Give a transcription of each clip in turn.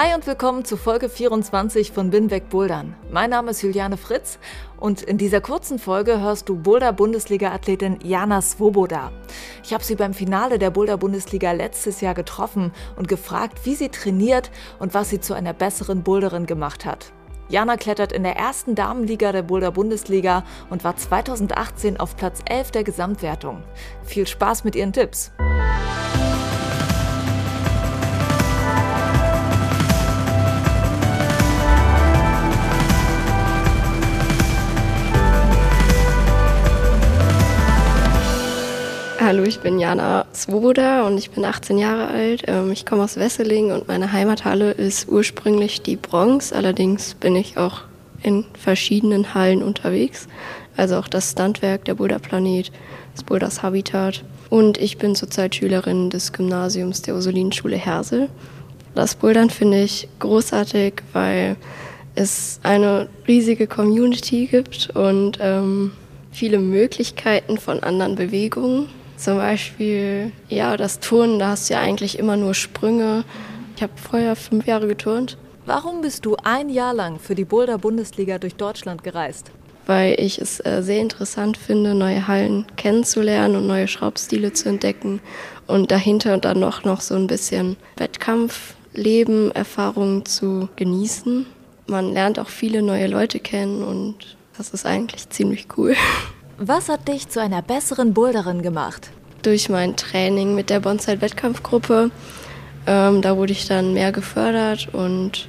Hi und willkommen zu Folge 24 von Bin weg Bouldern. Mein Name ist Juliane Fritz und in dieser kurzen Folge hörst du Boulder-Bundesliga-Athletin Jana Svoboda. Ich habe sie beim Finale der Boulder-Bundesliga letztes Jahr getroffen und gefragt, wie sie trainiert und was sie zu einer besseren Boulderin gemacht hat. Jana klettert in der ersten Damenliga der Boulder Bundesliga und war 2018 auf Platz 11 der Gesamtwertung. Viel Spaß mit ihren Tipps! Hallo, ich bin Jana Svoboda und ich bin 18 Jahre alt. Ähm, ich komme aus Wesseling und meine Heimathalle ist ursprünglich die Bronx. Allerdings bin ich auch in verschiedenen Hallen unterwegs. Also auch das Standwerk, der Boulder Planet, das Boulders Habitat. Und ich bin zurzeit Schülerin des Gymnasiums der Ursulinenschule Hersel. Das Bouldern finde ich großartig, weil es eine riesige Community gibt und ähm, viele Möglichkeiten von anderen Bewegungen. Zum Beispiel, ja, das Turnen, da hast du ja eigentlich immer nur Sprünge. Ich habe vorher fünf Jahre geturnt. Warum bist du ein Jahr lang für die Boulder-Bundesliga durch Deutschland gereist? Weil ich es äh, sehr interessant finde, neue Hallen kennenzulernen und neue Schraubstile zu entdecken und dahinter dann noch, noch so ein bisschen Wettkampfleben, Erfahrungen zu genießen. Man lernt auch viele neue Leute kennen und das ist eigentlich ziemlich cool. Was hat dich zu einer besseren Boulderin gemacht? Durch mein Training mit der Bonsai-Wettkampfgruppe. Ähm, da wurde ich dann mehr gefördert und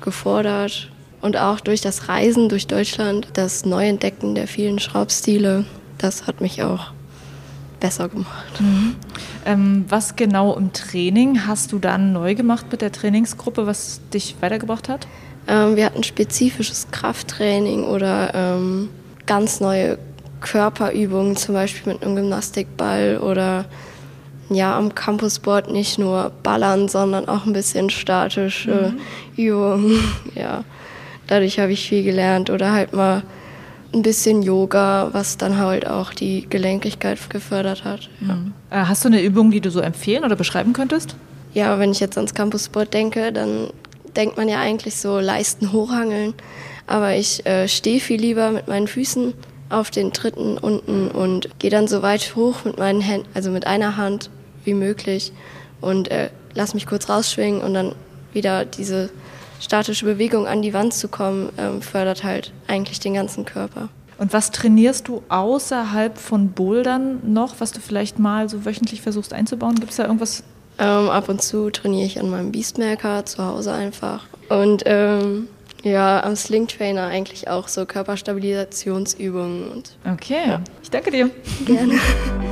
gefordert. Und auch durch das Reisen durch Deutschland, das Neuentdecken der vielen Schraubstile, das hat mich auch besser gemacht. Mhm. Ähm, was genau im Training hast du dann neu gemacht mit der Trainingsgruppe, was dich weitergebracht hat? Ähm, wir hatten spezifisches Krafttraining oder ähm, ganz neue Körperübungen, zum Beispiel mit einem Gymnastikball oder ja, am Campusboard nicht nur ballern, sondern auch ein bisschen statische mhm. Übungen. Ja, dadurch habe ich viel gelernt oder halt mal ein bisschen Yoga, was dann halt auch die Gelenkigkeit gefördert hat. Ja. Mhm. Äh, hast du eine Übung, die du so empfehlen oder beschreiben könntest? Ja, wenn ich jetzt ans Campusboard denke, dann denkt man ja eigentlich so Leisten hochhangeln. Aber ich äh, stehe viel lieber mit meinen Füßen auf den dritten unten und gehe dann so weit hoch mit meinen Händen, also mit einer Hand wie möglich und äh, lass mich kurz rausschwingen und dann wieder diese statische Bewegung an die Wand zu kommen, ähm, fördert halt eigentlich den ganzen Körper. Und was trainierst du außerhalb von Bouldern noch, was du vielleicht mal so wöchentlich versuchst einzubauen? Gibt es da irgendwas? Ähm, ab und zu trainiere ich an meinem Beastmaker zu Hause einfach. Und ähm, ja, am Sling Trainer eigentlich auch so Körperstabilisationsübungen. Und, okay, ja. ich danke dir. Gerne.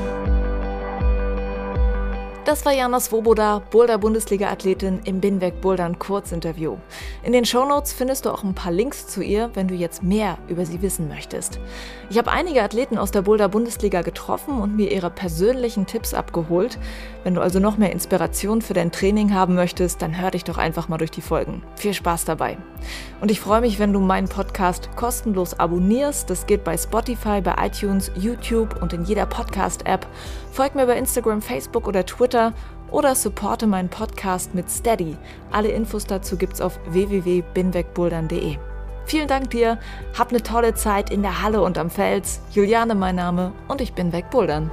Das war Jana Svoboda, Boulder-Bundesliga-Athletin im Binweg Bouldern Kurzinterview. In den Shownotes findest du auch ein paar Links zu ihr, wenn du jetzt mehr über sie wissen möchtest. Ich habe einige Athleten aus der Boulder-Bundesliga getroffen und mir ihre persönlichen Tipps abgeholt. Wenn du also noch mehr Inspiration für dein Training haben möchtest, dann hör dich doch einfach mal durch die Folgen. Viel Spaß dabei. Und ich freue mich, wenn du meinen Podcast kostenlos abonnierst. Das geht bei Spotify, bei iTunes, YouTube und in jeder Podcast-App. Folg mir bei Instagram, Facebook oder Twitter oder supporte meinen Podcast mit Steady. Alle Infos dazu gibt's auf www.binwegbouldern.de. Vielen Dank dir, hab eine tolle Zeit in der Halle und am Fels. Juliane mein Name und ich bin wegbouldern.